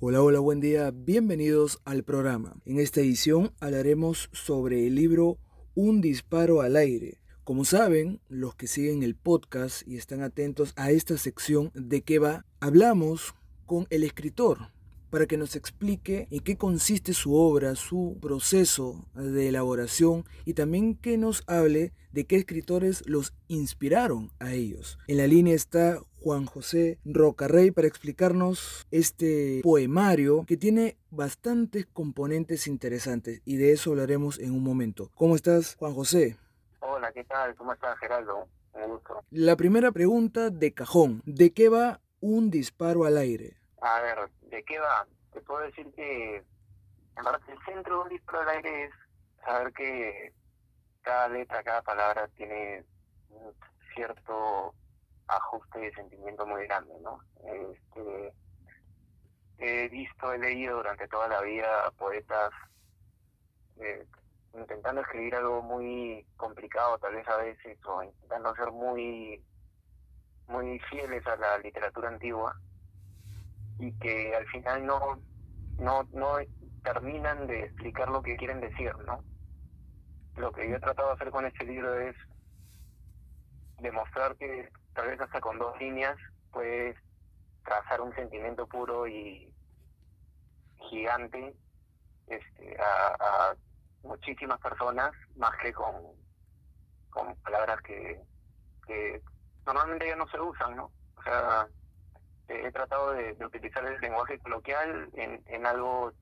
Hola, hola, buen día, bienvenidos al programa. En esta edición hablaremos sobre el libro Un disparo al aire. Como saben, los que siguen el podcast y están atentos a esta sección de qué va, hablamos con el escritor para que nos explique en qué consiste su obra, su proceso de elaboración y también que nos hable de qué escritores los inspiraron a ellos. En la línea está Juan José Rocarrey para explicarnos este poemario que tiene bastantes componentes interesantes y de eso hablaremos en un momento. ¿Cómo estás, Juan José? Hola, ¿qué tal? ¿Cómo estás, Geraldo? Un gusto. La primera pregunta de cajón, ¿de qué va un disparo al aire? A ver, ¿de qué va? Te puedo decir que en verdad el centro de un disparo al aire es saber que cada letra, cada palabra tiene un cierto ajuste de sentimiento muy grande, ¿no? Este, he visto, he leído durante toda la vida poetas eh, intentando escribir algo muy complicado tal vez a veces o intentando ser muy muy fieles a la literatura antigua y que al final no no no terminan de explicar lo que quieren decir, ¿no? Lo que yo he tratado de hacer con este libro es demostrar que tal vez hasta con dos líneas puedes trazar un sentimiento puro y gigante este, a, muchísimas personas, más que con, con palabras que, que normalmente ya no se usan, ¿no? O sea, he tratado de, utilizar el lenguaje coloquial en, en algo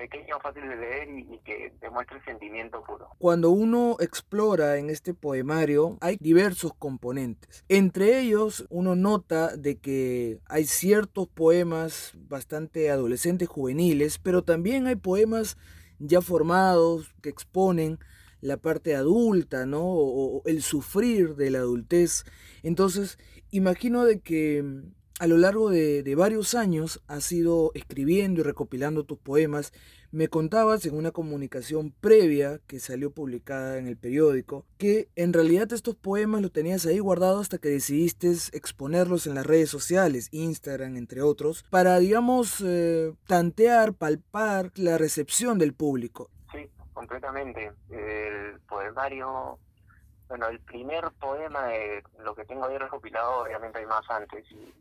pequeño, fácil de leer y, que demuestre el sentimiento puro. Cuando uno explora en este poemario hay diversos componentes. Entre ellos uno nota de que hay ciertos poemas bastante adolescentes, juveniles, pero también hay poemas ya formados que exponen la parte adulta, ¿no? O, el sufrir de la adultez. Entonces, imagino de que a lo largo de, varios años has ido escribiendo y recopilando tus poemas. Me contabas en una comunicación previa que salió publicada en el periódico que en realidad estos poemas los tenías ahí guardados hasta que decidiste exponerlos en las redes sociales, Instagram entre otros, para digamos eh, tantear, palpar la recepción del público. Sí, completamente. El poemario bueno, el primer poema de lo que tengo ahí recopilado, obviamente hay más antes, y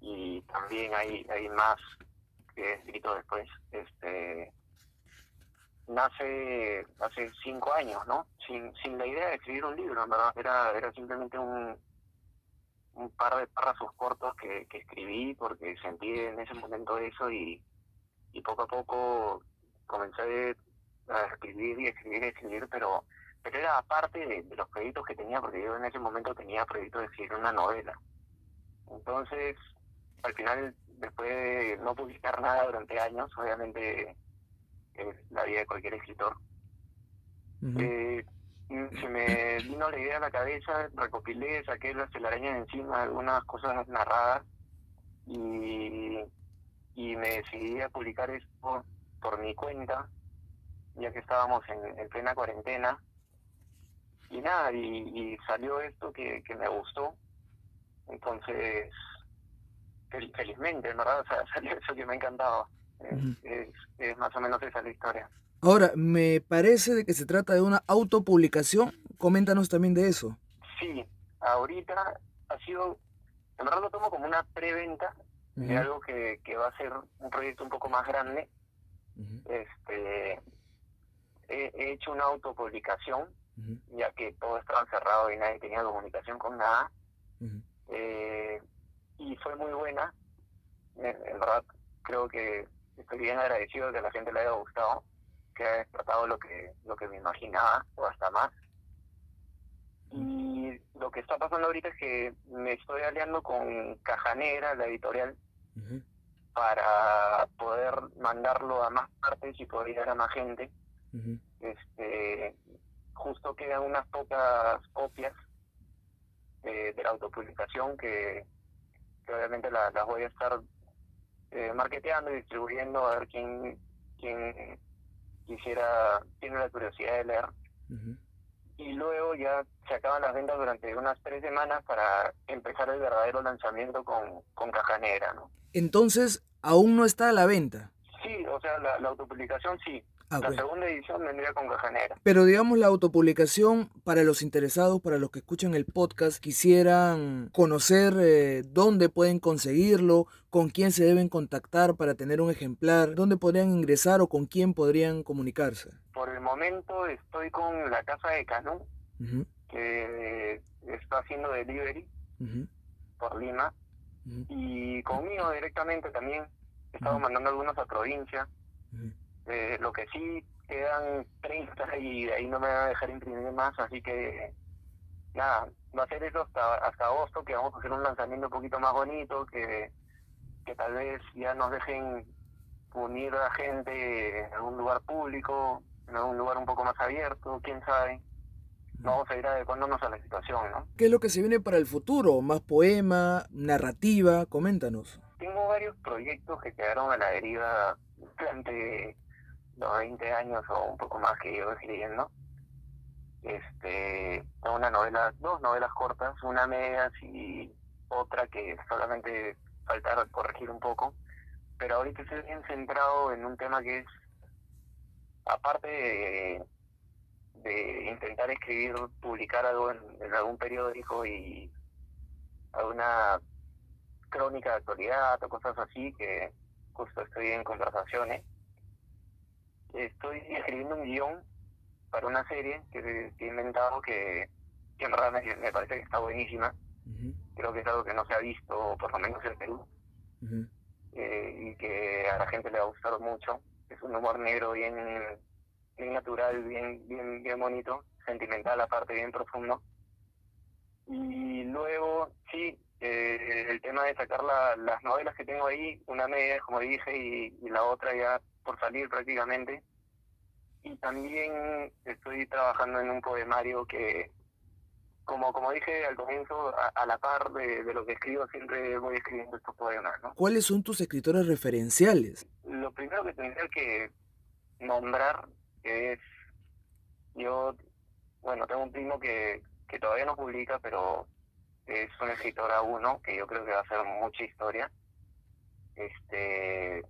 y también hay, hay más que he escrito después. Este nace hace cinco años, ¿no? Sin, sin la idea de escribir un libro, en verdad, era, era simplemente un, un par de párrafos cortos que, que escribí porque sentí en ese momento eso y, y poco a poco comencé a escribir y escribir y escribir, pero, pero era aparte de, de los proyectos que tenía, porque yo en ese momento tenía proyectos de escribir una novela. Entonces, al final, después de no publicar nada durante años, obviamente es la vida de cualquier escritor, eh, se me vino la idea a la cabeza, recopilé, saqué las telarañas de encima, algunas cosas narradas y, y me decidí a publicar esto por mi cuenta, ya que estábamos en, plena cuarentena. Y nada, y, y salió esto que, que me gustó. Entonces, felizmente, ¿verdad? O sea, salió eso que me ha encantado. Es, más o menos esa la historia. Ahora, me parece de que se trata de una autopublicación. Coméntanos también de eso. Sí, ahorita ha sido, en verdad lo tomo como una preventa de algo que, que va a ser un proyecto un poco más grande. Este, he, hecho una autopublicación, ya que todo estaba cerrado y nadie tenía comunicación con nada. eh, y fue muy buena. En verdad, creo que estoy bien agradecido de que a la gente le haya gustado, que haya tratado lo que, lo que me imaginaba o hasta más. Y lo que está pasando ahorita es que me estoy aliando con Caja Negra, la editorial, para poder mandarlo a más partes y poder llegar a más gente. este Justo quedan unas pocas copias de, la autopublicación que, obviamente las voy a estar eh, marketeando y distribuyendo a ver quién, quién quisiera, tiene la curiosidad de leer. Y luego ya se acaban las ventas durante unas tres semanas para empezar el verdadero lanzamiento con, con Caja Negra, ¿no? Entonces, aún no está a la venta. Sí, o sea, la, la autopublicación sí, Ah, la segunda edición vendría con caja negra. Pero digamos la autopublicación para los interesados, para los que escuchan el podcast, quisieran conocer eh, dónde pueden conseguirlo, con quién se deben contactar para tener un ejemplar, dónde podrían ingresar o con quién podrían comunicarse. Por el momento estoy con la casa de Canú, que está haciendo delivery por Lima, y conmigo directamente también. He estado mandando algunos a provincia. Eh, lo que sí quedan 30 y de ahí no me van a dejar imprimir más, así que nada, va a ser eso hasta, hasta agosto, que vamos a hacer un lanzamiento un poquito más bonito, que, que tal vez ya nos dejen unir a la gente en algún lugar público, en algún lugar un poco más abierto, quién sabe. Vamos a ir adecuándonos a la situación, ¿no? ¿Qué es lo que se viene para el futuro? ¿Más poema, narrativa? Coméntanos. Tengo varios proyectos que quedaron a la deriva durante los 20 años o un poco más que yo escribiendo. Este, una novela, dos novelas cortas, una media y otra que solamente falta corregir un poco. Pero ahorita estoy bien centrado en un tema que es, aparte de, intentar escribir, publicar algo en algún periódico y alguna crónica de actualidad o cosas así, que justo estoy en conversaciones estoy escribiendo un guion para una serie que, he inventado que, en verdad me, parece que está buenísima. Creo que es algo que no se ha visto, por lo menos en Perú, eh, y que a la gente le ha gustado mucho. Es un humor negro bien, bien natural, bien, bien, bien bonito, sentimental aparte, bien profundo. Y luego, sí, eh, el tema de sacar las novelas que tengo ahí, una media, como dije, y la otra ya por salir prácticamente. Y también estoy trabajando en un poemario que, como, como dije al comienzo, a, la par de, lo que escribo, siempre voy escribiendo estos poemas. ¿no? ¿Cuáles son tus escritores referenciales? Lo primero que tendría que nombrar es, yo, bueno, tengo un primo que, que todavía no publica, pero es un escritor a uno, que yo creo que va a hacer mucha historia. Este,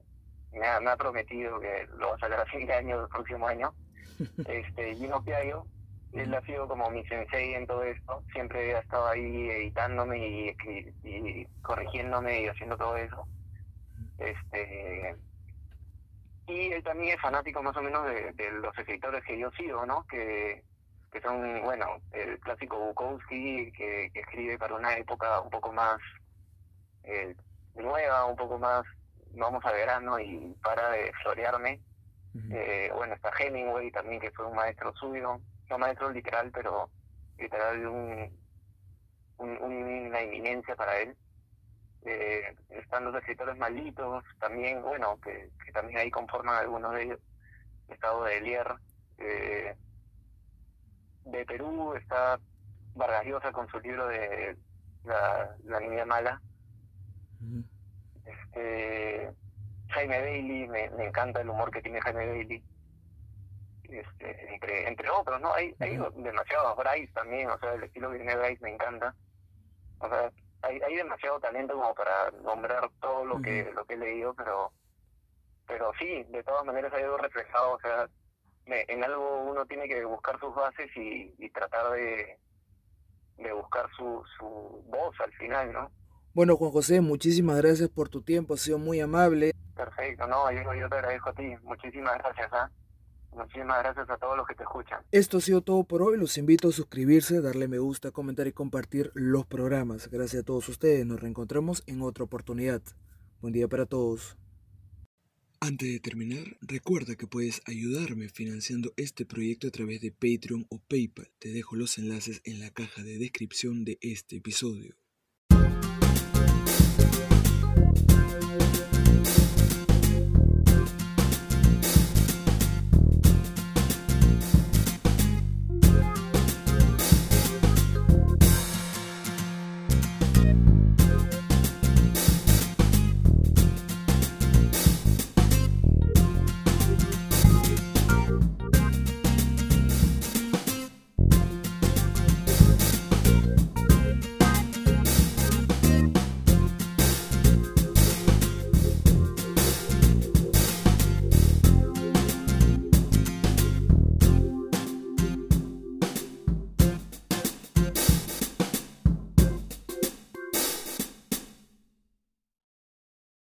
me ha, me ha prometido que lo va a sacar a fin de año, el próximo año. este Gino Piaio, él ha sido como mi sensei en todo esto, siempre ha estado ahí editándome y, y, corrigiéndome y haciendo todo eso. Este y él también es fanático más o menos de, los escritores que yo sigo, ¿no? Que, que son, bueno, el clásico Bukowski, que, escribe para una época un poco más eh, nueva, un poco más vamos a verano y para de florearme. eh, bueno, está Hemingway también, que fue un maestro suyo, no maestro literal, pero literal un, una eminencia para él. Eh, están los escritores malditos, también, bueno, que, también ahí conforman algunos de ellos. Estado de Elier. Eh, de Perú está Vargas Llosa con su libro de La, la Niña Mala. Este, Jaime Bailey, me, encanta el humor que tiene Jaime Bailey. Este, entre, entre otros, ¿no? Hay, hay demasiados, Bryce también, o sea, el estilo que tiene Bryce me encanta. O sea, hay, hay demasiado talento como para nombrar todo lo que lo que he leído, pero pero sí, de todas maneras hay algo reflejado, o sea, en algo uno tiene que buscar sus bases y, y tratar de, de buscar su, su voz al final, ¿no? Bueno, Juan José, muchísimas gracias por tu tiempo, ha sido muy amable. Perfecto, no, yo, yo te agradezco a ti. Muchísimas gracias, ¿ah? Muchísimas gracias a todos los que te escuchan. Esto ha sido todo por hoy. Los invito a suscribirse, darle me gusta, comentar y compartir los programas. Gracias a todos ustedes. Nos reencontramos en otra oportunidad. Buen día para todos. Antes de terminar, recuerda que puedes ayudarme financiando este proyecto a través de Patreon o PayPal. Te dejo los enlaces en la caja de descripción de este episodio.